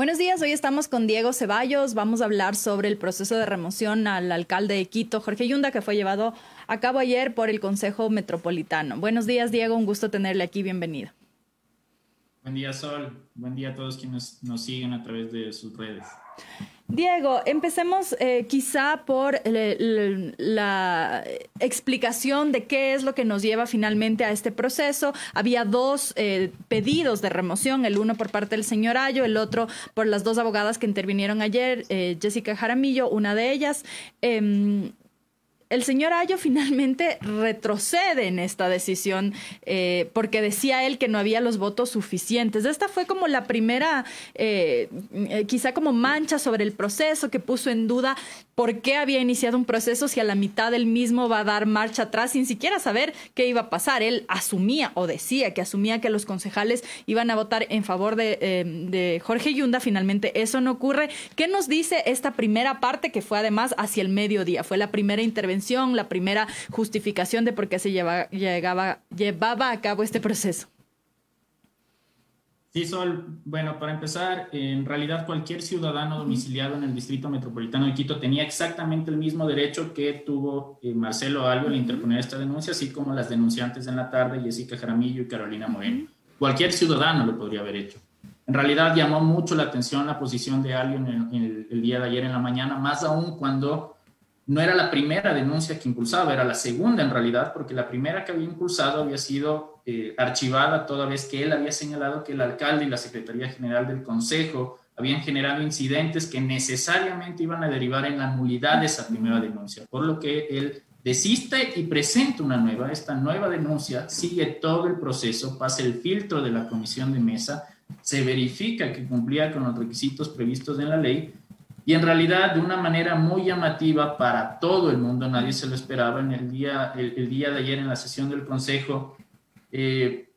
Buenos días, hoy estamos con Diego Ceballos. Vamos a hablar sobre el proceso de remoción al alcalde de Quito, Jorge Yunda, que fue llevado a cabo ayer por el Consejo Metropolitano. Buenos días, Diego, un gusto tenerle aquí, bienvenido. Buen día, Sol. Buen día a todos quienes nos siguen a través de sus redes. Diego, empecemos eh, quizá por la explicación de qué es lo que nos lleva finalmente a este proceso. Había dos eh, pedidos de remoción, el uno por parte del señor Ayo, el otro por las dos abogadas que intervinieron ayer, eh, Jessica Jaramillo, una de ellas. El señor Ayo finalmente retrocede en esta decisión eh, porque decía él que no había los votos suficientes. Esta fue como la primera, eh, eh, quizá como mancha sobre el proceso que puso en duda por qué había iniciado un proceso si a la mitad del mismo va a dar marcha atrás sin siquiera saber qué iba a pasar. Él asumía o decía que asumía que los concejales iban a votar en favor de, de Jorge Yunda. Finalmente eso no ocurre. ¿Qué nos dice esta primera parte que fue además hacia el mediodía? Fue la primera intervención la primera justificación de por qué se lleva, llegaba, llevaba a cabo este proceso. Sí, Sol. Bueno, para empezar, en realidad cualquier ciudadano domiciliado en el Distrito Metropolitano de Quito tenía exactamente el mismo derecho que tuvo eh, Marcelo Algo al interponer esta denuncia, así como las denunciantes en la tarde, Jessica Jaramillo y Carolina Moreno. Cualquier ciudadano lo podría haber hecho. En realidad llamó mucho la atención la posición de Algo en el día de ayer en la mañana, más aún cuando no era la primera denuncia que impulsaba, era la segunda en realidad, porque la primera que había impulsado había sido eh, archivada toda vez que él había señalado que el alcalde y la Secretaría General del Consejo habían generado incidentes que necesariamente iban a derivar en la nulidad de esa primera denuncia, por lo que él desiste y presenta una nueva. Esta nueva denuncia sigue todo el proceso, pasa el filtro de la comisión de mesa, se verifica que cumplía con los requisitos previstos en la ley y en realidad, de una manera muy llamativa para todo el mundo, nadie se lo esperaba, en el día, el, día de ayer en la sesión del Consejo, eh,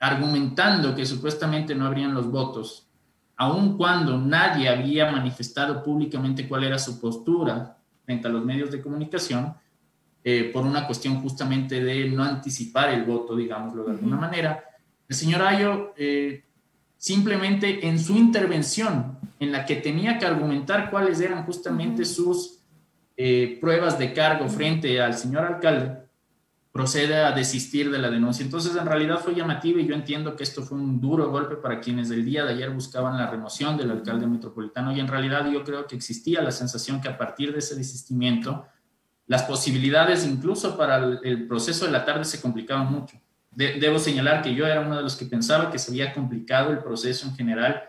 argumentando que supuestamente no habrían los votos, aun cuando nadie había manifestado públicamente cuál era su postura frente a los medios de comunicación, eh, por una cuestión justamente de no anticipar el voto, digámoslo de alguna manera, el señor Ayo eh, simplemente en su intervención, en la que tenía que argumentar cuáles eran justamente sus eh, pruebas de cargo frente al señor alcalde, procede a desistir de la denuncia. Entonces, en realidad fue llamativo y yo entiendo que esto fue un duro golpe para quienes el día de ayer buscaban la remoción del alcalde metropolitano y en realidad yo creo que existía la sensación que a partir de ese desistimiento, las posibilidades incluso para el proceso de la tarde se complicaban mucho debo señalar que yo era uno de los que pensaba que se había complicado el proceso en general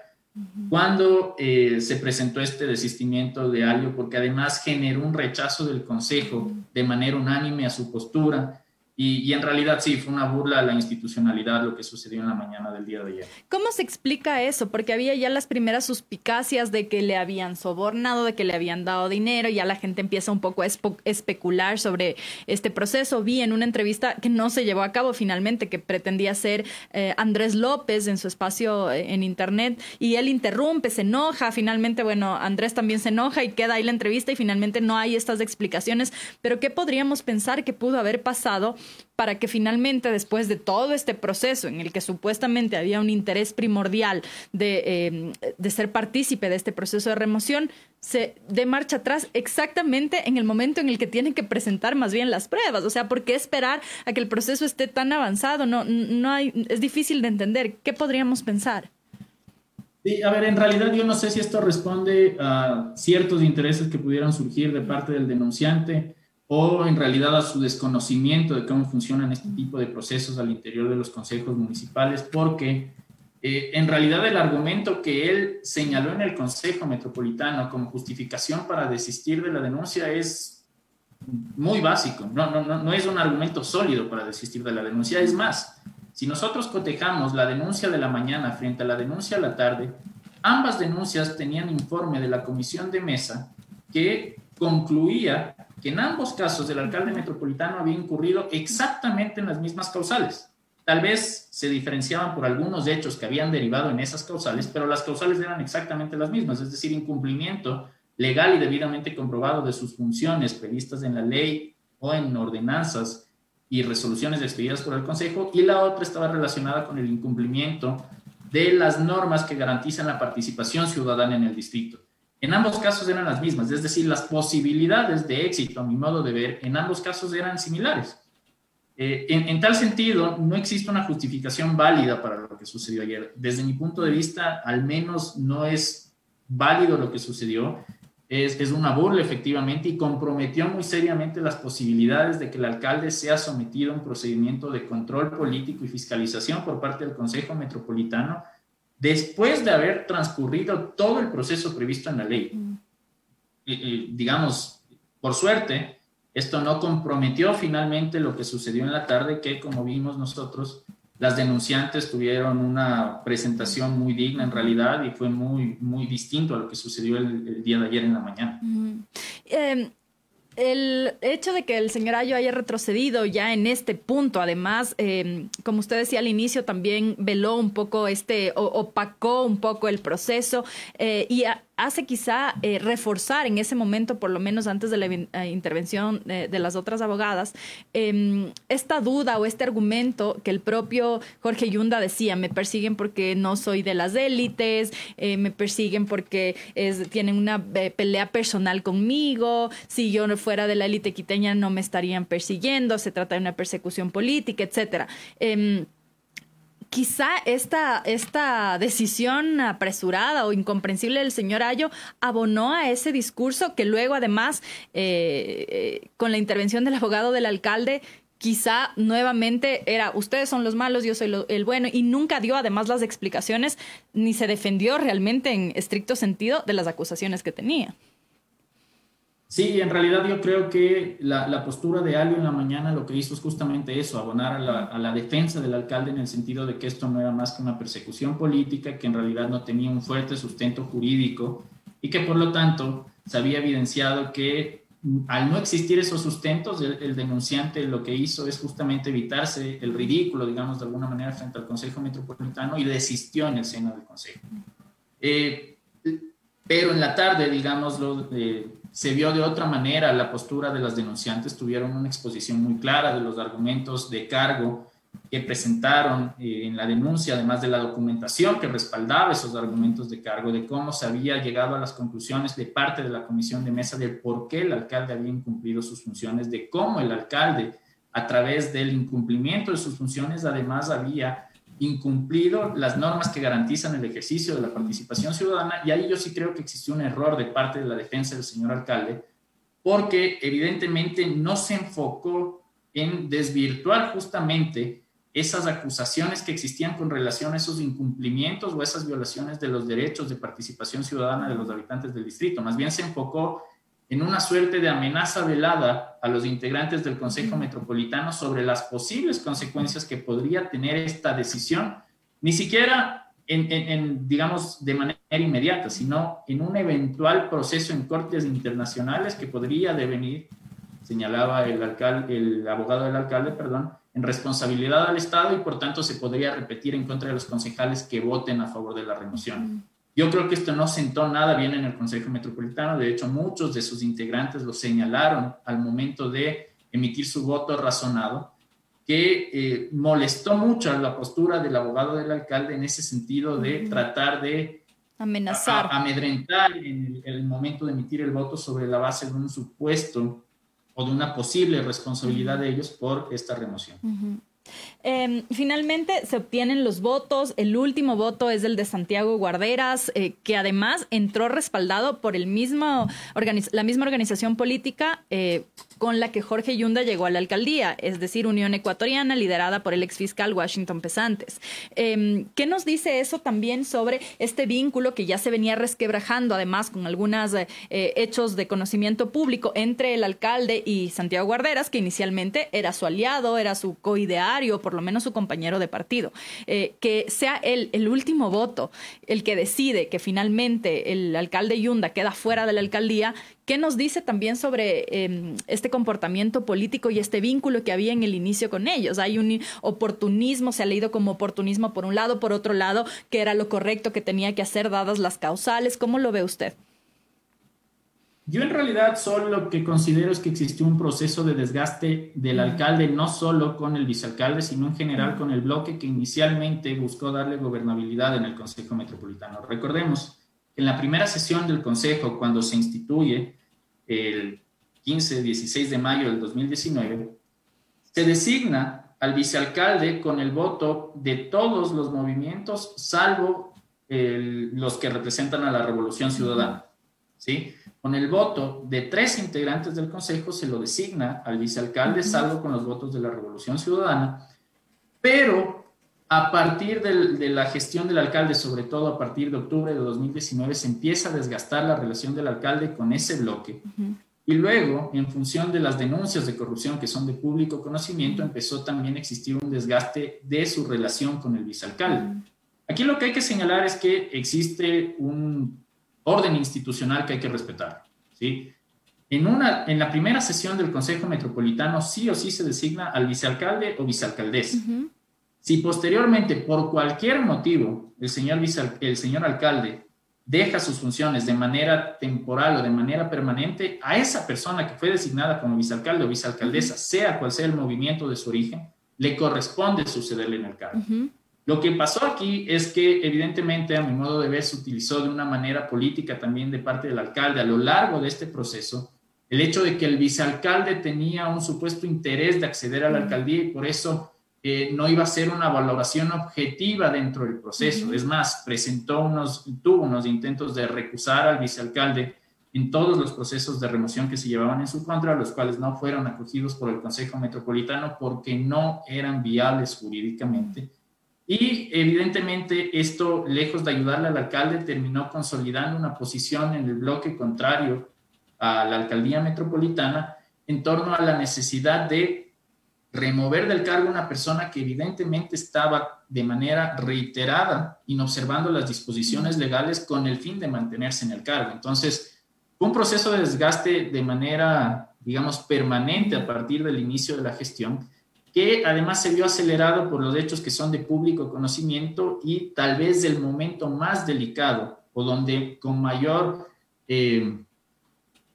cuando eh, se presentó este desistimiento de Alio, porque además generó un rechazo del Consejo de manera unánime a su postura y, en realidad sí, fue una burla a la institucionalidad lo que sucedió en la mañana del día de ayer. ¿Cómo se explica eso? Porque había ya las primeras suspicacias de que le habían sobornado, de que le habían dado dinero, y ya la gente empieza un poco a especular sobre este proceso. Vi en una entrevista que no se llevó a cabo finalmente, que pretendía ser eh, Andrés López en su espacio eh, en internet, y él interrumpe, se enoja, finalmente, bueno, Andrés también se enoja y queda ahí la entrevista y finalmente no hay estas explicaciones. Pero ¿qué podríamos pensar que pudo haber pasado? Para que finalmente, después de todo este proceso en el que supuestamente había un interés primordial de, em, ser partícipe de este proceso de remoción, se dé marcha atrás exactamente en el momento en el que tienen que presentar más bien las pruebas. O sea, ¿por qué esperar a que el proceso esté tan avanzado? No, no hay, es difícil de entender. ¿Qué podríamos pensar? Sí, a ver, en realidad yo no sé si esto responde a ciertos intereses que pudieran surgir de parte del denunciante o en realidad a su desconocimiento de cómo funcionan este tipo de procesos al interior de los consejos municipales, porque eh, en realidad el argumento que él señaló en el Consejo Metropolitano como justificación para desistir de la denuncia es muy básico, no, no, no, no es un argumento sólido para desistir de la denuncia, es más, si nosotros cotejamos la denuncia de la mañana frente a la denuncia de la tarde, ambas denuncias tenían informe de la comisión de mesa que concluía que en ambos casos el alcalde metropolitano había incurrido exactamente en las mismas causales. Tal vez se diferenciaban por algunos hechos que habían derivado en esas causales, pero las causales eran exactamente las mismas, es decir, incumplimiento legal y debidamente comprobado de sus funciones previstas en la ley o en ordenanzas y resoluciones expedidas por el Consejo, y la otra estaba relacionada con el incumplimiento de las normas que garantizan la participación ciudadana en el distrito. En ambos casos eran las mismas, es decir, las posibilidades de éxito, a mi modo de ver, en ambos casos eran similares. Eh, en, tal sentido, no existe una justificación válida para lo que sucedió ayer. Desde mi punto de vista, al menos no es válido lo que sucedió. Es, es, una burla, efectivamente, y comprometió muy seriamente las posibilidades de que el alcalde sea sometido a un procedimiento de control político y fiscalización por parte del Consejo Metropolitano después de haber transcurrido todo el proceso previsto en la ley. Mm. digamos, por suerte, esto no comprometió finalmente lo que sucedió en la tarde, que como vimos nosotros, las denunciantes tuvieron una presentación muy digna en realidad y fue muy, muy distinto a lo que sucedió el, día de ayer en la mañana. Em, el hecho de que el señor Ayo haya retrocedido ya en este punto, además, em, como usted decía al inicio, también veló un poco este, opacó un poco el proceso eh, y hace quizá eh, reforzar en ese momento, por lo menos antes de la eh, intervención de las otras abogadas, em, esta duda o este argumento que el propio Jorge Yunda decía, me persiguen porque no soy de las élites, eh, me persiguen porque tienen una pelea personal conmigo, si yo fuera de la élite quiteña no me estarían persiguiendo, se trata de una persecución política, etcétera em, quizá esta, esta decisión apresurada o incomprensible del señor Ayo abonó a ese discurso que luego además eh, eh, con la intervención del abogado del alcalde quizá nuevamente era ustedes son los malos, yo soy el bueno y nunca dio además las explicaciones ni se defendió realmente en estricto sentido de las acusaciones que tenía. Sí, en realidad yo creo que la, postura de Alio en la mañana lo que hizo es justamente eso, abonar a la, a la, defensa del alcalde en el sentido de que esto no era más que una persecución política, que en realidad no tenía un fuerte sustento jurídico y que por lo tanto se había evidenciado que al no existir esos sustentos, el, denunciante lo que hizo es justamente evitarse el ridículo, digamos, de alguna manera frente al Consejo Metropolitano y desistió en el seno del Consejo. Eh, pero en la tarde, digámoslo, eh, se vio de otra manera la postura de las denunciantes, tuvieron una exposición muy clara de los argumentos de cargo que presentaron eh, en la denuncia, además de la documentación que respaldaba esos argumentos de cargo, de cómo se había llegado a las conclusiones de parte de la comisión de mesa del por qué el alcalde había incumplido sus funciones, de cómo el alcalde, a través del incumplimiento de sus funciones, además había incumplido las normas que garantizan el ejercicio de la participación ciudadana y ahí yo sí creo que existió un error de parte de la defensa del señor alcalde porque evidentemente no se enfocó en desvirtuar justamente esas acusaciones que existían con relación a esos incumplimientos o esas violaciones de los derechos de participación ciudadana de los habitantes del distrito. Más bien se enfocó en una suerte de amenaza velada a los integrantes del Consejo Metropolitano sobre las posibles consecuencias que podría tener esta decisión, ni siquiera en, digamos, de manera inmediata, sino en un eventual proceso en cortes internacionales que podría devenir, señalaba el, alcalde, el abogado del alcalde, perdón, en responsabilidad al Estado y por tanto se podría repetir en contra de los concejales que voten a favor de la remoción. Yo creo que esto no sentó nada bien en el Consejo Metropolitano. De hecho, muchos de sus integrantes lo señalaron al momento de emitir su voto razonado, que eh, molestó mucho la postura del abogado del alcalde en ese sentido de tratar de amenazar, amedrentar en el, momento de emitir el voto sobre la base de un supuesto o de una posible responsabilidad de ellos por esta remoción. Em, finalmente se obtienen los votos. El último voto es el de Santiago Guarderas, eh, que además entró respaldado por el mismo la misma organización política eh, con la que Jorge Yunda llegó a la alcaldía, es decir, Unión Ecuatoriana, liderada por el exfiscal Washington Pesantes. Em, ¿Qué nos dice eso también sobre este vínculo que ya se venía resquebrajando, además con algunos eh, hechos de conocimiento público entre el alcalde y Santiago Guarderas, que inicialmente era su aliado, era su coideario, por lo menos su compañero de partido? Eh, que sea él el último voto el que decide que finalmente el alcalde Yunda queda fuera de la alcaldía, ¿Qué nos dice también sobre em, este comportamiento político y este vínculo que había en el inicio con ellos? Hay un oportunismo, se ha leído como oportunismo por un lado, por otro lado, que era lo correcto que tenía que hacer dadas las causales. ¿Cómo lo ve usted? Yo en realidad solo lo que considero es que existió un proceso de desgaste del alcalde, no solo con el vicealcalde, sino en general con el bloque que inicialmente buscó darle gobernabilidad en el Consejo Metropolitano. Recordemos que en la primera sesión del Consejo, cuando se instituye el 15-16 de mayo del 2019, se designa al vicealcalde con el voto de todos los movimientos, salvo los que representan a la Revolución Ciudadana. ¿Sí? Con el voto de tres integrantes del Consejo se lo designa al vicealcalde, salvo con los votos de la Revolución Ciudadana, pero a partir de la gestión del alcalde, sobre todo a partir de octubre de 2019, se empieza a desgastar la relación del alcalde con ese bloque. Y luego, en función de las denuncias de corrupción que son de público conocimiento, empezó también a existir un desgaste de su relación con el vicealcalde. Aquí lo que hay que señalar es que existe un orden institucional que hay que respetar. ¿sí? En, una, en la primera sesión del Consejo Metropolitano sí o sí se designa al vicealcalde o vicealcaldesa. Si posteriormente, por cualquier motivo, el señor, el señor alcalde deja sus funciones de manera temporal o de manera permanente, a esa persona que fue designada como vicealcalde o vicealcaldesa, sea cual sea el movimiento de su origen, le corresponde sucederle en el cargo. Lo que pasó aquí es que evidentemente, a mi modo de ver, se utilizó de una manera política también de parte del alcalde a lo largo de este proceso el hecho de que el vicealcalde tenía un supuesto interés de acceder a la alcaldía y por eso eh, no iba a ser una valoración objetiva dentro del proceso. Es más, presentó unos, tuvo unos intentos de recusar al vicealcalde en todos los procesos de remoción que se llevaban en su contra, los cuales no fueron acogidos por el Consejo Metropolitano porque no eran viables jurídicamente y evidentemente esto, lejos de ayudarle al alcalde, terminó consolidando una posición en el bloque contrario a la alcaldía metropolitana en torno a la necesidad de remover del cargo una persona que evidentemente estaba de manera reiterada inobservando las disposiciones legales con el fin de mantenerse en el cargo. Entonces, un proceso de desgaste de manera, digamos, permanente a partir del inicio de la gestión que además se vio acelerado por los hechos que son de público conocimiento y tal vez del momento más delicado o donde con mayor eh,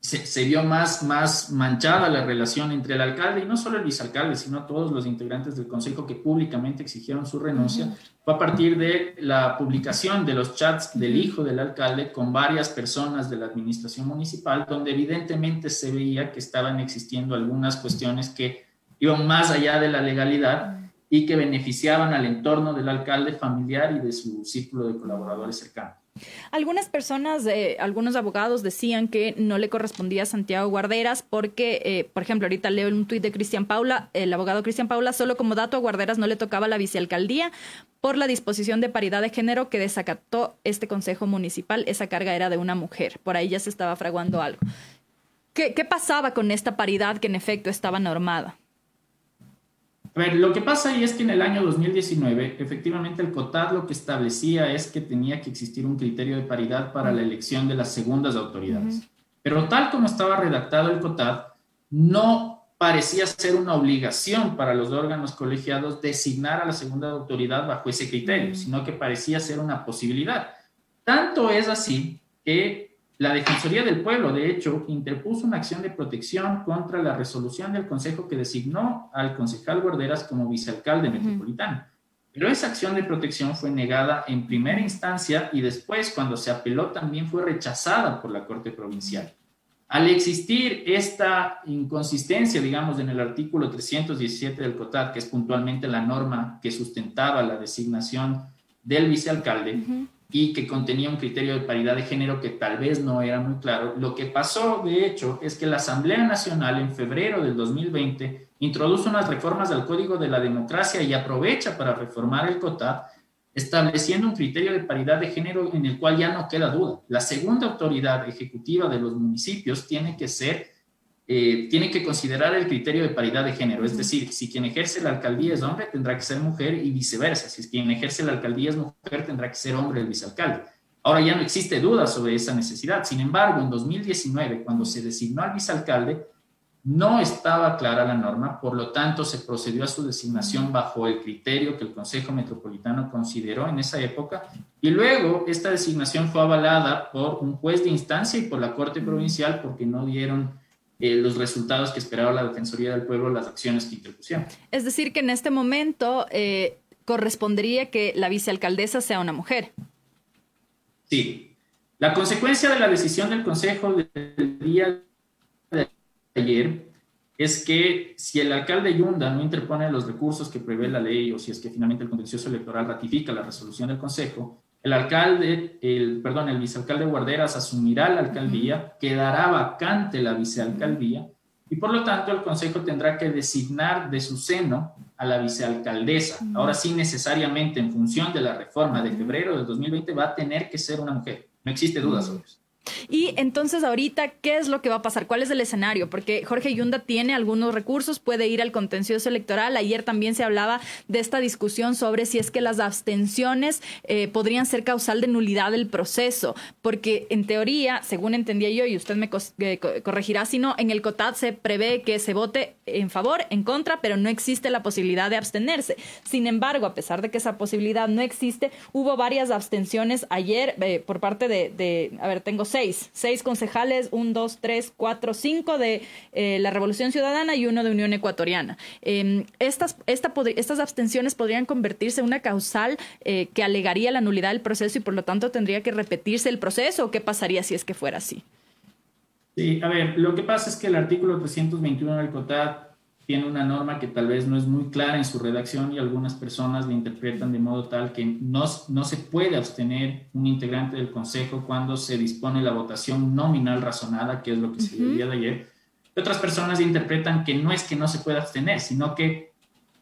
se, vio más, más manchada la relación entre el alcalde y no solo el vicealcalde, sino todos los integrantes del consejo que públicamente exigieron su renuncia, fue a partir de la publicación de los chats del hijo del alcalde con varias personas de la administración municipal, donde evidentemente se veía que estaban existiendo algunas cuestiones que iban más allá de la legalidad y que beneficiaban al entorno del alcalde familiar y de su círculo de colaboradores cercanos. Algunas personas, algunos abogados decían que no le correspondía a Santiago Guarderas porque, eh, por ejemplo, ahorita leo un tuit de Cristian Paula, el abogado Cristian Paula, solo como dato a Guarderas no le tocaba la vicealcaldía por la disposición de paridad de género que desacató este consejo municipal. Esa carga era de una mujer. Por ahí ya se estaba fraguando algo. qué pasaba con esta paridad que en efecto estaba normada? A ver, lo que pasa ahí es que en el año 2019, efectivamente, el COTAD lo que establecía es que tenía que existir un criterio de paridad para la elección de las segundas autoridades. Pero tal como estaba redactado el COTAD, no parecía ser una obligación para los órganos colegiados designar a la segunda autoridad bajo ese criterio, sino que parecía ser una posibilidad. Tanto es así que la Defensoría del Pueblo, de hecho, interpuso una acción de protección contra la resolución del Consejo que designó al concejal Guarderas como vicealcalde metropolitano. Pero esa acción de protección fue negada en primera instancia y después, cuando se apeló, también fue rechazada por la Corte Provincial. Al existir esta inconsistencia, digamos, en el artículo 317 del COTAD, que es puntualmente la norma que sustentaba la designación del vicealcalde, y que contenía un criterio de paridad de género que tal vez no era muy claro. Lo que pasó, de hecho, es que la Asamblea Nacional en febrero del 2020 introduce unas reformas al Código de la Democracia y aprovecha para reformar el COTAD, estableciendo un criterio de paridad de género en el cual ya no queda duda. La segunda autoridad ejecutiva de los municipios tiene que ser eh, tiene que considerar el criterio de paridad de género, es decir, si quien ejerce la alcaldía es hombre, tendrá que ser mujer y viceversa. Si quien ejerce la alcaldía es mujer, tendrá que ser hombre el vicealcalde. Ahora ya no existe duda sobre esa necesidad. Sin embargo, en 2019, cuando se designó al vicealcalde, no estaba clara la norma, por lo tanto se procedió a su designación bajo el criterio que el Consejo Metropolitano consideró en esa época y luego esta designación fue avalada por un juez de instancia y por la Corte Provincial porque no dieron eh, los resultados que esperaba la Defensoría del Pueblo, las acciones que interpusieron. Es decir, que en este momento eh, correspondería que la vicealcaldesa sea una mujer. Sí. La consecuencia de la decisión del Consejo del día de ayer es que si el alcalde Yunda no interpone los recursos que prevé la ley o si es que finalmente el contencioso electoral ratifica la resolución del Consejo, el alcalde, el, perdón, el vicealcalde Guarderas asumirá la alcaldía, quedará vacante la vicealcaldía y por lo tanto el Consejo tendrá que designar de su seno a la vicealcaldesa. Ahora sí, necesariamente en función de la reforma de febrero del 2020 va a tener que ser una mujer. No existe duda sobre eso. Y entonces ahorita, ¿qué es lo que va a pasar? ¿Cuál es el escenario? Porque Jorge Yunda tiene algunos recursos, puede ir al contencioso electoral. Ayer también se hablaba de esta discusión sobre si es que las abstenciones eh, podrían ser causal de nulidad del proceso, porque en teoría, según entendía yo, y usted me eh, corregirá si no, en el COTAD se prevé que se vote en favor, en contra, pero no existe la posibilidad de abstenerse. Sin embargo, a pesar de que esa posibilidad no existe, hubo varias abstenciones ayer eh, por parte de, de, a ver, tengo seis, seis concejales, un, dos, tres, cuatro, cinco de eh, la Revolución Ciudadana y uno de Unión Ecuatoriana. Em, estas, estas abstenciones podrían convertirse en una causal eh, que alegaría la nulidad del proceso y por lo tanto tendría que repetirse el proceso o qué pasaría si es que fuera así. Sí, a ver, lo que pasa es que el artículo 321 del COTAD tiene una norma que tal vez no es muy clara en su redacción y algunas personas la interpretan de modo tal que no, no se puede abstener un integrante del Consejo cuando se dispone la votación nominal razonada, que es lo que se dio el día de ayer. otras personas interpretan que no es que no se pueda abstener, sino que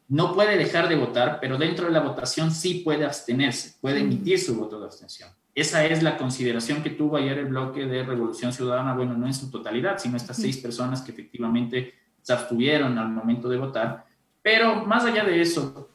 no puede dejar de votar, pero dentro de la votación sí puede abstenerse, puede emitir su voto de abstención. Esa es la consideración que tuvo ayer el bloque de Revolución Ciudadana, bueno, no en su totalidad, sino estas seis personas que efectivamente se abstuvieron al momento de votar. Pero más allá de eso,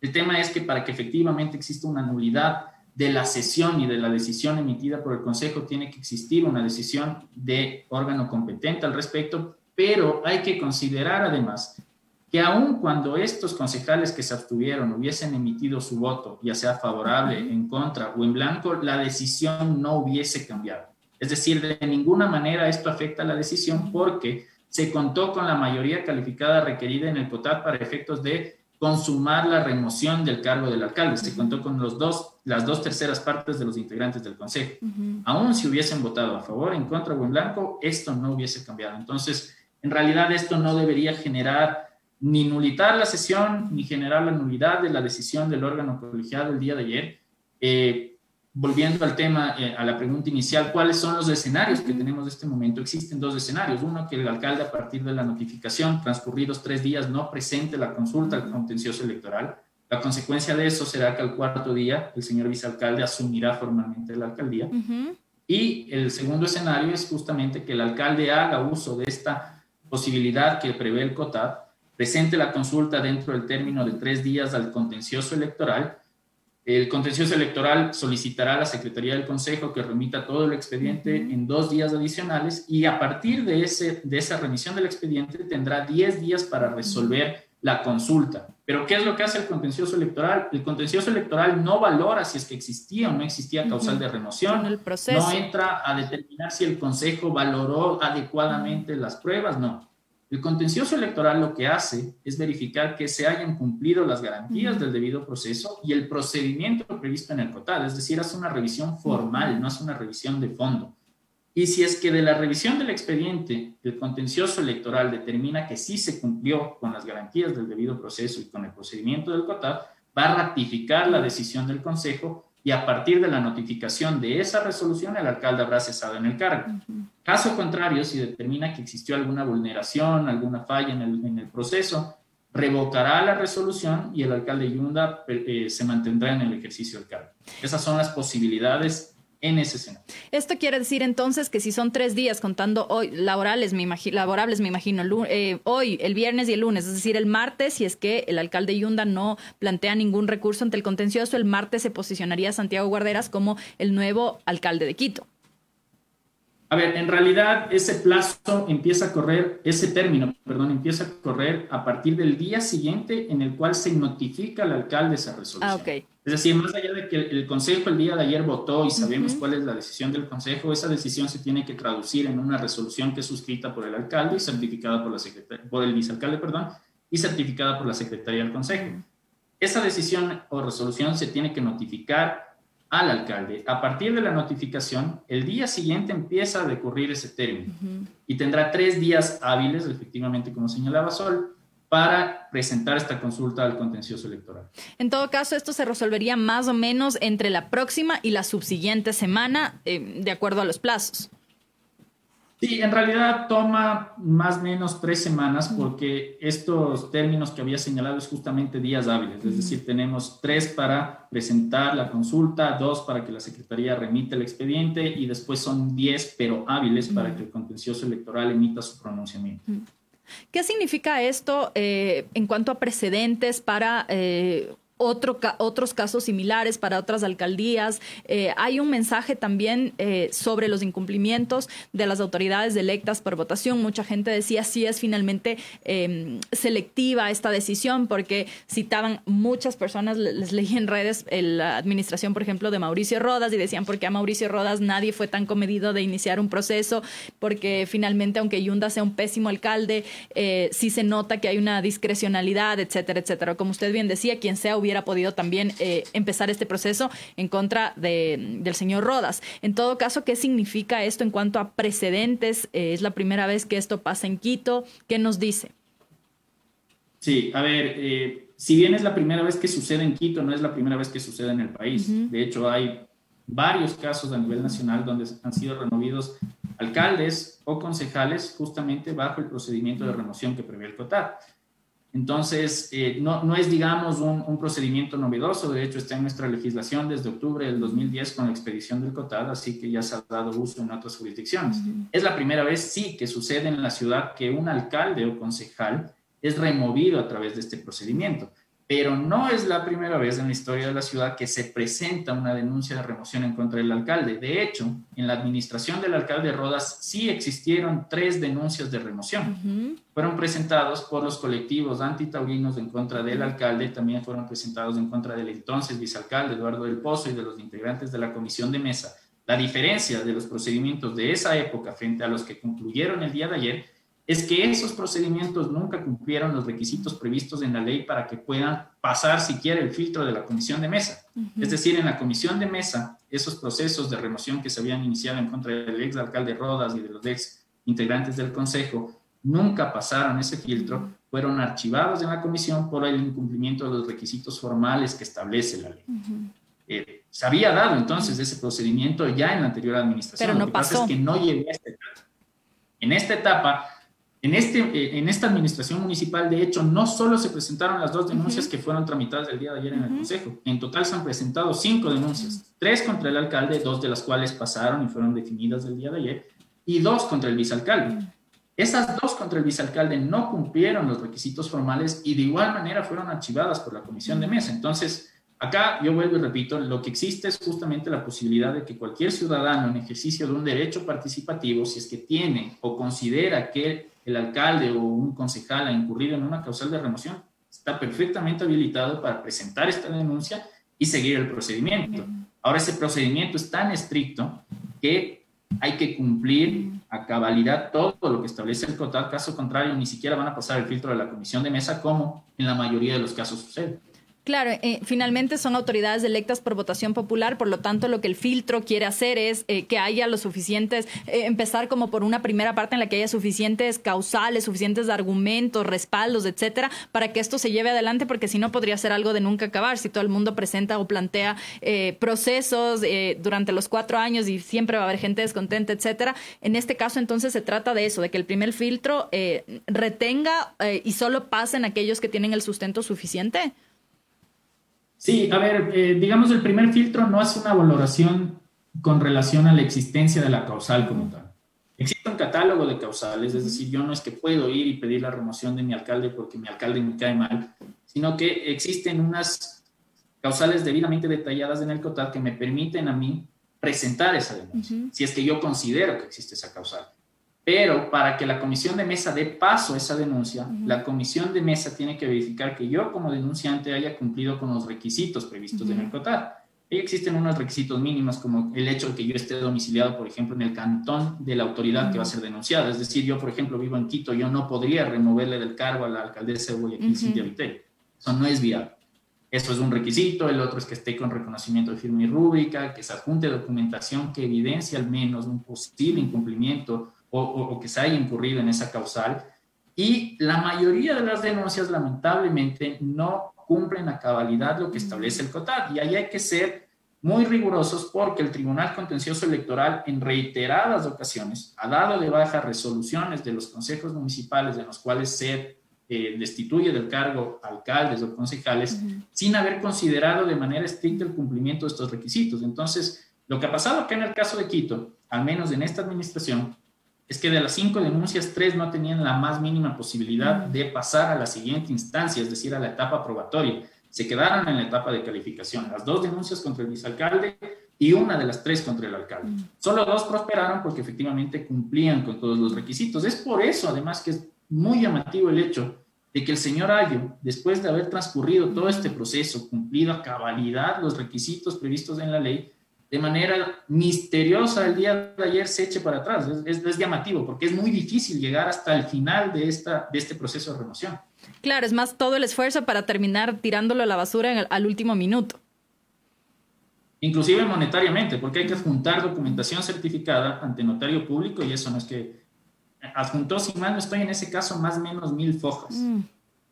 el tema es que para que efectivamente exista una nulidad de la sesión y de la decisión emitida por el Consejo, tiene que existir una decisión de órgano competente al respecto, pero hay que considerar además que aun cuando estos concejales que se abstuvieron hubiesen emitido su voto, ya sea favorable, en contra o en blanco, la decisión no hubiese cambiado. Es decir, de ninguna manera esto afecta a la decisión porque se contó con la mayoría calificada requerida en el COTAD para efectos de consumar la remoción del cargo del alcalde. Se contó con los dos, las dos terceras partes de los integrantes del Consejo. Aún si hubiesen votado a favor, en contra o en blanco, esto no hubiese cambiado. Entonces, en realidad esto no debería generar ni nulitar la sesión, ni generar la nulidad de la decisión del órgano colegiado el día de ayer. Eh, volviendo al tema, eh, a la pregunta inicial, ¿cuáles son los escenarios que tenemos en este momento? Existen dos escenarios. Uno, que el alcalde a partir de la notificación, transcurridos tres días, no presente la consulta al contencioso electoral. La consecuencia de eso será que al cuarto día el señor vicealcalde asumirá formalmente la alcaldía. Y el segundo escenario es justamente que el alcalde haga uso de esta posibilidad que prevé el COTAD, presente la consulta dentro del término de tres días al contencioso electoral el contencioso electoral solicitará a la Secretaría del Consejo que remita todo el expediente en dos días adicionales y a partir de, ese, de esa remisión del expediente tendrá 10 días para resolver la consulta. Pero ¿qué es lo que hace el contencioso electoral? El contencioso electoral no valora si es que existía o no existía causal de remoción, el proceso. no entra a determinar si el Consejo valoró adecuadamente las pruebas, no el contencioso electoral lo que hace es verificar que se hayan cumplido las garantías del debido proceso y el procedimiento previsto en el COTAD, es decir, hace una revisión formal, no hace una revisión de fondo. Y si es que de la revisión del expediente el contencioso electoral determina que sí se cumplió con las garantías del debido proceso y con el procedimiento del COTAD, va a ratificar la decisión del Consejo y a partir de la notificación de esa resolución el alcalde habrá cesado en el cargo. Caso contrario, si determina que existió alguna vulneración, alguna falla en el, proceso, revocará la resolución y el alcalde Yunda eh, se mantendrá en el ejercicio del cargo. Esas son las posibilidades en ese escenario. Esto quiere decir entonces que si son tres días contando hoy laborales, me laborables, me imagino, eh, hoy, el viernes y el lunes, es decir, el martes, si es que el alcalde Yunda no plantea ningún recurso ante el contencioso, el martes se posicionaría Santiago Guarderas como el nuevo alcalde de Quito. A ver, en realidad ese plazo empieza a correr, ese término, perdón, empieza a correr a partir del día siguiente en el cual se notifica al alcalde esa resolución. Ah, okay. Es decir, más allá de que el Consejo el día de ayer votó y sabemos cuál es la decisión del Consejo, esa decisión se tiene que traducir en una resolución que es suscrita por el alcalde y certificada por, la por el vicealcalde, perdón, y certificada por la Secretaría del Consejo. Esa decisión o resolución se tiene que notificar al alcalde. A partir de la notificación, el día siguiente empieza a decurrir ese término y tendrá tres días hábiles, efectivamente, como señalaba Sol, para presentar esta consulta al contencioso electoral. En todo caso, esto se resolvería más o menos entre la próxima y la subsiguiente semana, eh, de acuerdo a los plazos. Sí, en realidad toma más o menos tres semanas porque estos términos que había señalado es justamente días hábiles, es decir, tenemos tres para presentar la consulta, dos para que la Secretaría remite el expediente y después son diez, pero hábiles para que el contencioso electoral emita su pronunciamiento. ¿Qué significa esto eh, en cuanto a precedentes para eh, otro, otros casos similares para otras alcaldías. Eh, hay un mensaje también eh, sobre los incumplimientos de las autoridades electas por votación. Mucha gente decía si es finalmente em, selectiva esta decisión porque citaban muchas personas, les leí en redes la administración, por ejemplo, de Mauricio Rodas y decían porque a Mauricio Rodas nadie fue tan comedido de iniciar un proceso porque finalmente aunque Yunda sea un pésimo alcalde, eh, sí se nota que hay una discrecionalidad, etcétera, etcétera. Como usted bien decía, quien sea hubiera podido también eh, empezar este proceso en contra de, del señor Rodas. En todo caso, ¿qué significa esto en cuanto a precedentes? Eh, es la primera vez que esto pasa en Quito. ¿Qué nos dice? Sí, a ver, eh, si bien es la primera vez que sucede en Quito, no es la primera vez que sucede en el país. De hecho, hay varios casos a nivel nacional donde han sido removidos alcaldes o concejales justamente bajo el procedimiento de remoción que prevé el COTAT. Entonces, eh, no, no, es, digamos, un, procedimiento novedoso, de hecho está en nuestra legislación desde octubre del 2010 con la expedición del COTAD, así que ya se ha dado uso en otras jurisdicciones. Es la primera vez, sí, que sucede en la ciudad que un alcalde o concejal es removido a través de este procedimiento pero no es la primera vez en la historia de la ciudad que se presenta una denuncia de remoción en contra del alcalde. De hecho, en la administración del alcalde Rodas sí existieron tres denuncias de remoción. Fueron presentados por los colectivos antitaurinos en contra del alcalde, también fueron presentados en contra del entonces vicealcalde Eduardo del Pozo y de los integrantes de la comisión de mesa. La diferencia de los procedimientos de esa época frente a los que concluyeron el día de ayer es que esos procedimientos nunca cumplieron los requisitos previstos en la ley para que puedan pasar siquiera el filtro de la comisión de mesa. Es decir, en la comisión de mesa, esos procesos de remoción que se habían iniciado en contra del ex alcalde Rodas y de los ex integrantes del consejo, nunca pasaron ese filtro, fueron archivados en la comisión por el incumplimiento de los requisitos formales que establece la ley. Eh, se había dado entonces ese procedimiento ya en la anterior administración. Pero no Lo que pasó. pasa es que no llegó a esta etapa. En esta etapa, en, este, eh, en esta administración municipal, de hecho, no solo se presentaron las dos denuncias que fueron tramitadas el día de ayer en el Consejo. En total se han presentado cinco denuncias. Tres contra el alcalde, dos de las cuales pasaron y fueron definidas el día de ayer, y dos contra el vicealcalde. Esas dos contra el vicealcalde no cumplieron los requisitos formales y de igual manera fueron archivadas por la comisión de mesa. Entonces, acá yo vuelvo y repito, lo que existe es justamente la posibilidad de que cualquier ciudadano en ejercicio de un derecho participativo, si es que tiene o considera que el alcalde o un concejal ha incurrido en una causal de remoción, está perfectamente habilitado para presentar esta denuncia y seguir el procedimiento. Ahora ese procedimiento es tan estricto que hay que cumplir a cabalidad todo lo que establece el COTAD, caso contrario ni siquiera van a pasar el filtro de la comisión de mesa como en la mayoría de los casos sucede. Claro, eh, finalmente son autoridades electas por votación popular, por lo tanto lo que el filtro quiere hacer es eh, que haya los suficientes, eh, empezar como por una primera parte en la que haya suficientes causales, suficientes argumentos, respaldos, etcétera, para que esto se lleve adelante, porque si no podría ser algo de nunca acabar, si todo el mundo presenta o plantea procesos durante los cuatro años y siempre va a haber gente descontenta, etcétera. En este caso entonces se trata de eso, de que el primer filtro retenga y solo pasen aquellos que tienen el sustento suficiente. Sí, a ver, eh, digamos, el primer filtro no es una valoración con relación a la existencia de la causal como tal. Existe un catálogo de causales, es decir, yo no es que puedo ir y pedir la remoción de mi alcalde porque mi alcalde me cae mal, sino que existen unas causales debidamente detalladas en el COTAD que me permiten a mí presentar esa denuncia, si es que yo considero que existe esa causal. Pero para que la comisión de mesa dé paso a esa denuncia, la comisión de mesa tiene que verificar que yo como denunciante haya cumplido con los requisitos previstos en el COTAD. Y existen unos requisitos mínimos como el hecho de que yo esté domiciliado, por ejemplo, en el cantón de la autoridad que va a ser denunciada. Es decir, yo, por ejemplo, vivo en Quito, yo no podría removerle del cargo a la alcaldesa de Guayaquil, Cintia Viteri. Eso no es viable. Eso es un requisito. El otro es que esté con reconocimiento de firma y rúbrica, que se adjunte documentación que evidencie al menos un posible incumplimiento o, que se haya incurrido en esa causal. Y la mayoría de las denuncias, lamentablemente, no cumplen a cabalidad lo que establece el COTAD. Y ahí hay que ser muy rigurosos porque el Tribunal Contencioso Electoral en reiteradas ocasiones ha dado de baja resoluciones de los consejos municipales en los cuales se eh, destituye del cargo alcaldes o concejales sin haber considerado de manera estricta el cumplimiento de estos requisitos. Entonces, lo que ha pasado acá en el caso de Quito, al menos en esta administración, es que de las cinco denuncias, tres no tenían la más mínima posibilidad de pasar a la siguiente instancia, es decir, a la etapa probatoria. Se quedaron en la etapa de calificación. Las dos denuncias contra el vicealcalde y una de las tres contra el alcalde. Solo dos prosperaron porque efectivamente cumplían con todos los requisitos. Es por eso, además, que es muy llamativo el hecho de que el señor Ayo, después de haber transcurrido todo este proceso, cumplido a cabalidad los requisitos previstos en la ley, de manera misteriosa el día de ayer se eche para atrás. Es, llamativo porque es muy difícil llegar hasta el final de, esta, de este proceso de remoción. Claro, es más todo el esfuerzo para terminar tirándolo a la basura al último minuto. Inclusive monetariamente, porque hay que adjuntar documentación certificada ante notario público y eso no es que adjuntó, si mal no estoy en ese caso, más o menos mil fojas. Mm.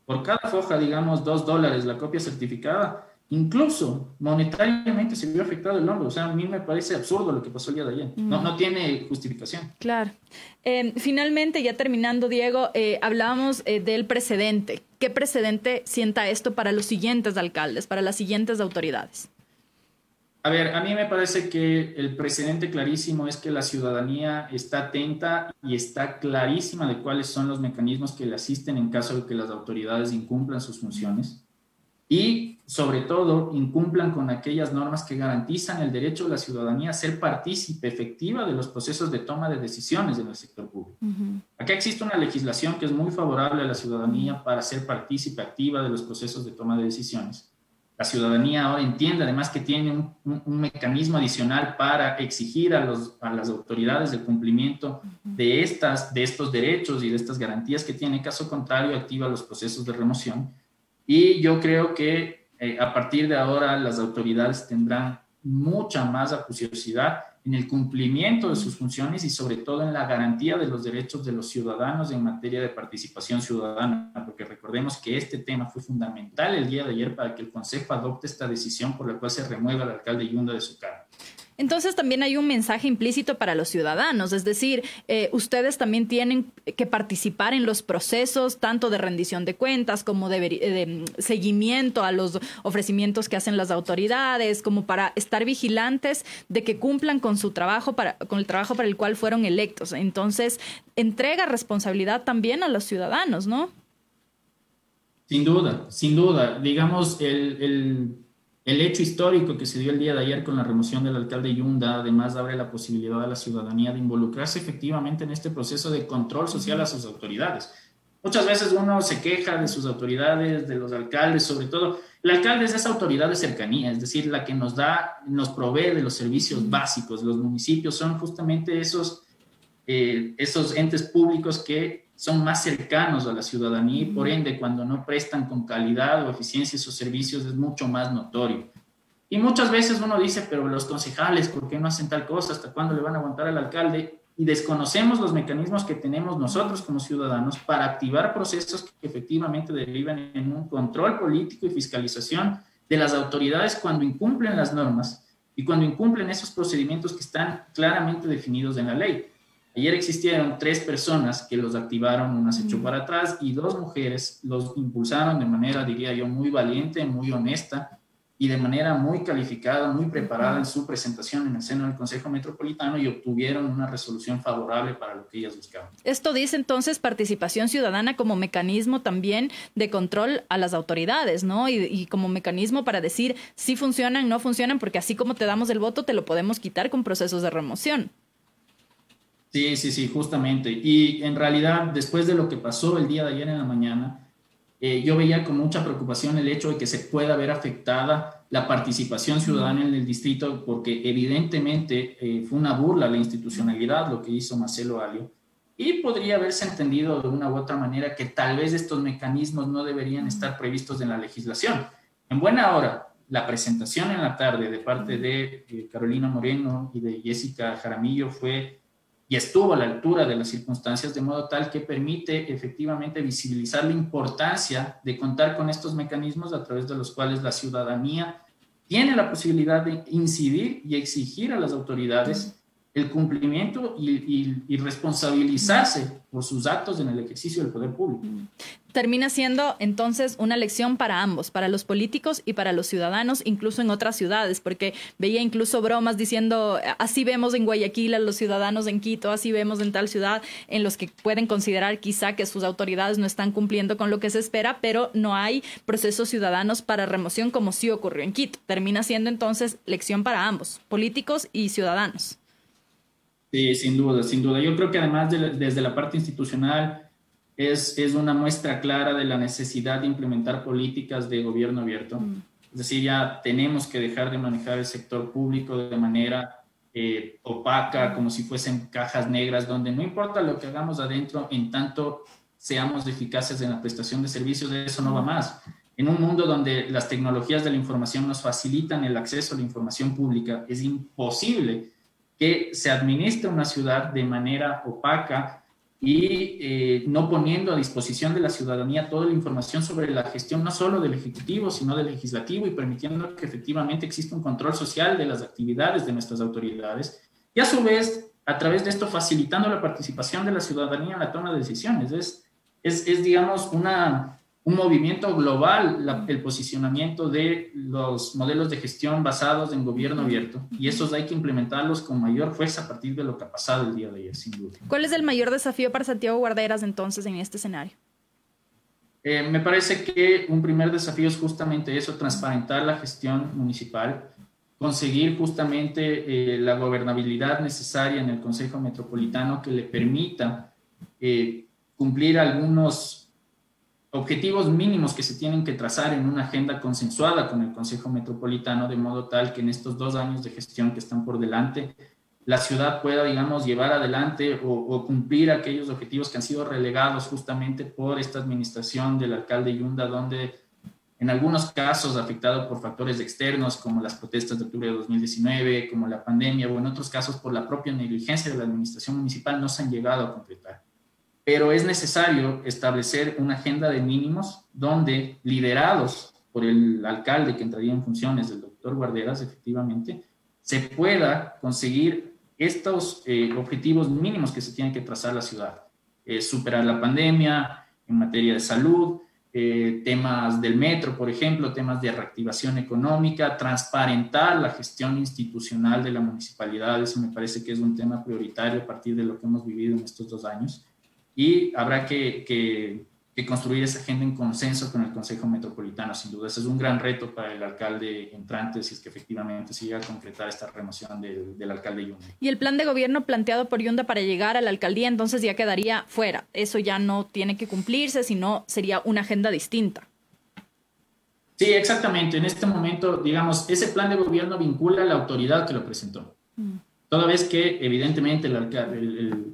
Por cada foja, digamos, dos dólares la copia certificada incluso monetariamente se vio afectado el hombro. O sea, a mí me parece absurdo lo que pasó el día de ayer. No, no tiene justificación. Claro. Em, finalmente, ya terminando, Diego, eh, hablábamos eh, del precedente. ¿Qué precedente sienta esto para los siguientes alcaldes, para las siguientes autoridades? A ver, a mí me parece que el precedente clarísimo es que la ciudadanía está atenta y está clarísima de cuáles son los mecanismos que le asisten en caso de que las autoridades incumplan sus funciones y sobre todo incumplan con aquellas normas que garantizan el derecho de la ciudadanía a ser partícipe efectiva de los procesos de toma de decisiones en el sector público. Acá existe una legislación que es muy favorable a la ciudadanía para ser partícipe activa de los procesos de toma de decisiones. La ciudadanía ahora entiende además que tiene un, mecanismo adicional para exigir a, los, a, las autoridades el cumplimiento de, estas, de estos derechos y de estas garantías que tiene. Caso contrario, activa los procesos de remoción y yo creo que eh, a partir de ahora las autoridades tendrán mucha más acuciosidad en el cumplimiento de sus funciones y sobre todo en la garantía de los derechos de los ciudadanos en materia de participación ciudadana, porque recordemos que este tema fue fundamental el día de ayer para que el Consejo adopte esta decisión por la cual se remueva al alcalde Yunda de su cargo. Entonces también hay un mensaje implícito para los ciudadanos, es decir, eh, ustedes también tienen que participar en los procesos tanto de rendición de cuentas como de, seguimiento a los ofrecimientos que hacen las autoridades, como para estar vigilantes de que cumplan con su trabajo, para, con el trabajo para el cual fueron electos. Entonces, entrega responsabilidad también a los ciudadanos, ¿no? Sin duda, sin duda. Digamos, el el hecho histórico que se dio el día de ayer con la remoción del alcalde Yunda, además abre la posibilidad a la ciudadanía de involucrarse efectivamente en este proceso de control social a sus autoridades. Muchas veces uno se queja de sus autoridades, de los alcaldes, sobre todo. El alcalde es esa autoridad de cercanía, es decir, la que nos da, nos provee de los servicios básicos. Los municipios son justamente esos, eh, esos entes públicos que son más cercanos a la ciudadanía y por ende cuando no prestan con calidad o eficiencia esos servicios es mucho más notorio. Y muchas veces uno dice, pero los concejales, ¿por qué no hacen tal cosa? ¿Hasta cuándo le van a aguantar al alcalde? Y desconocemos los mecanismos que tenemos nosotros como ciudadanos para activar procesos que efectivamente derivan en un control político y fiscalización de las autoridades cuando incumplen las normas y cuando incumplen esos procedimientos que están claramente definidos en la ley. Ayer existieron tres personas que los activaron, una se echó para atrás y dos mujeres los impulsaron de manera, diría yo, muy valiente, muy honesta y de manera muy calificada, muy preparada en su presentación en el seno del Consejo Metropolitano y obtuvieron una resolución favorable para lo que ellas buscaban. Esto dice entonces participación ciudadana como mecanismo también de control a las autoridades, ¿no? Y, y como mecanismo para decir si funcionan, no funcionan, porque así como te damos el voto, te lo podemos quitar con procesos de remoción. Sí, sí, sí, justamente. Y en realidad, después de lo que pasó el día de ayer en la mañana, eh, yo veía con mucha preocupación el hecho de que se pueda ver afectada la participación ciudadana en el distrito, porque evidentemente eh, fue una burla a la institucionalidad lo que hizo Marcelo Alio, y podría haberse entendido de una u otra manera que tal vez estos mecanismos no deberían estar previstos en la legislación. En buena hora, la presentación en la tarde de parte de eh, Carolina Moreno y de Jessica Jaramillo fue y estuvo a la altura de las circunstancias de modo tal que permite efectivamente visibilizar la importancia de contar con estos mecanismos a través de los cuales la ciudadanía tiene la posibilidad de incidir y exigir a las autoridades el cumplimiento y, responsabilizarse por sus actos en el ejercicio del poder público. Termina siendo entonces una lección para ambos, para los políticos y para los ciudadanos, incluso en otras ciudades, porque veía incluso bromas diciendo, así vemos en Guayaquil a los ciudadanos en Quito, así vemos en tal ciudad, en los que pueden considerar quizá que sus autoridades no están cumpliendo con lo que se espera, pero no hay procesos ciudadanos para remoción como sí ocurrió en Quito. Termina siendo entonces lección para ambos, políticos y ciudadanos. Sí, sin duda, sin duda. Yo creo que además desde la parte institucional es, es una muestra clara de la necesidad de implementar políticas de gobierno abierto. Mm. Es decir, ya tenemos que dejar de manejar el sector público de manera eh, opaca, como si fuesen cajas negras, donde no importa lo que hagamos adentro, en tanto seamos eficaces en la prestación de servicios, eso no va más. En un mundo donde las tecnologías de la información nos facilitan el acceso a la información pública, es imposible que se administre una ciudad de manera opaca y eh, no poniendo a disposición de la ciudadanía toda la información sobre la gestión no solo del Ejecutivo, sino del Legislativo y permitiendo que efectivamente exista un control social de las actividades de nuestras autoridades y a su vez, a través de esto, facilitando la participación de la ciudadanía en la toma de decisiones. Es, es, es digamos, una, un movimiento global el posicionamiento de los modelos de gestión basados en gobierno abierto y esos hay que implementarlos con mayor fuerza a partir de lo que ha pasado el día de ayer, sin duda. ¿Cuál es el mayor desafío para Santiago Guarderas entonces en este escenario? Eh, me parece que un primer desafío es justamente eso, transparentar la gestión municipal, conseguir justamente eh, la gobernabilidad necesaria en el Consejo Metropolitano que le permita eh, cumplir algunos objetivos mínimos que se tienen que trazar en una agenda consensuada con el Consejo Metropolitano, de modo tal que en estos dos años de gestión que están por delante, la ciudad pueda, digamos, llevar adelante o, cumplir aquellos objetivos que han sido relegados justamente por esta administración del alcalde Yunda, donde en algunos casos afectado por factores externos como las protestas de octubre de 2019, como la pandemia, o en otros casos por la propia negligencia de la administración municipal, no se han llegado a completar pero es necesario establecer una agenda de mínimos donde, liderados por el alcalde que entraría en funciones del doctor Guarderas, efectivamente, se pueda conseguir estos eh, objetivos mínimos que se tienen que trazar la ciudad. Eh, superar la pandemia en materia de salud, eh, temas del metro, por ejemplo, temas de reactivación económica, transparentar la gestión institucional de la municipalidad, eso me parece que es un tema prioritario a partir de lo que hemos vivido en estos dos años y habrá que, que, construir esa agenda en consenso con el Consejo Metropolitano, sin duda. Ese es un gran reto para el alcalde entrante si es que efectivamente se llega a concretar esta remoción del, del alcalde Yunda. Y el plan de gobierno planteado por Yunda para llegar a la alcaldía entonces ya quedaría fuera. Eso ya no tiene que cumplirse, sino sería una agenda distinta. Sí, exactamente. En este momento, digamos, ese plan de gobierno vincula a la autoridad que lo presentó. Mm. Toda vez que, evidentemente, el, el, el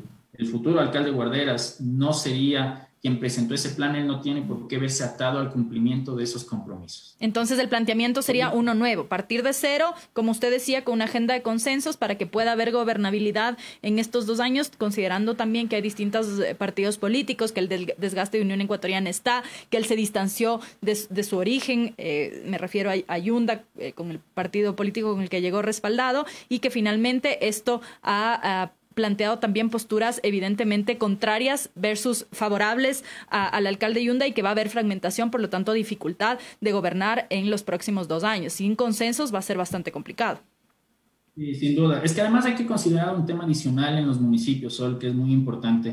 futuro alcalde Guarderas no sería quien presentó ese plan, él no tiene por qué verse atado al cumplimiento de esos compromisos. Entonces el planteamiento sería uno nuevo, partir de cero, como usted decía, con una agenda de consensos para que pueda haber gobernabilidad en estos dos años, considerando también que hay distintos eh, partidos políticos, que el desgaste de Unión Ecuatoriana está, que él se distanció de, su origen, eh, me refiero a, Ayunda, eh, con el partido político con el que llegó respaldado, y que finalmente esto ha planteado también posturas evidentemente contrarias versus favorables al alcalde Yunda y que va a haber fragmentación, por lo tanto dificultad de gobernar en los próximos dos años. Sin consensos va a ser bastante complicado. Sí, sin duda. Es que además hay que considerar un tema adicional en los municipios, Sol, que es muy importante.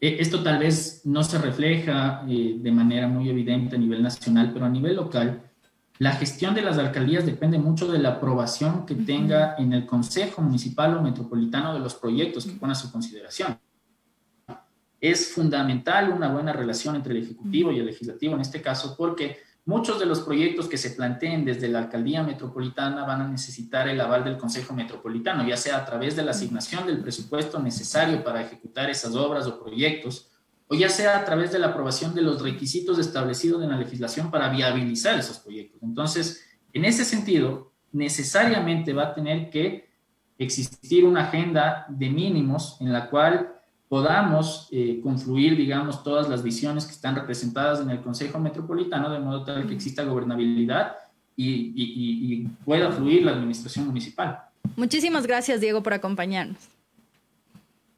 E, esto tal vez no se refleja eh, de manera muy evidente a nivel nacional, pero a nivel local, la gestión de las alcaldías depende mucho de la aprobación que tenga en el Consejo Municipal o Metropolitano de los proyectos que pone a su consideración. Es fundamental una buena relación entre el Ejecutivo y el Legislativo en este caso porque muchos de los proyectos que se planteen desde la Alcaldía Metropolitana van a necesitar el aval del Consejo Metropolitano, ya sea a través de la asignación del presupuesto necesario para ejecutar esas obras o proyectos o ya sea a través de la aprobación de los requisitos establecidos en la legislación para viabilizar esos proyectos. Entonces, en ese sentido, necesariamente va a tener que existir una agenda de mínimos en la cual podamos eh, confluir, digamos, todas las visiones que están representadas en el Consejo Metropolitano, de modo tal que exista gobernabilidad y, y pueda fluir la administración municipal. Muchísimas gracias, Diego, por acompañarnos.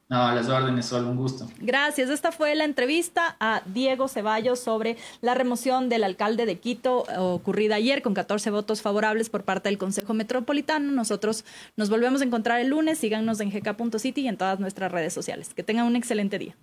No, las órdenes, solo un gusto. Gracias. Esta fue la entrevista a Diego Ceballos sobre la remoción del alcalde de Quito ocurrida ayer con 14 votos favorables por parte del Consejo Metropolitano. Nosotros nos volvemos a encontrar el lunes. Síganos en gk.city y en todas nuestras redes sociales. Que tengan un excelente día.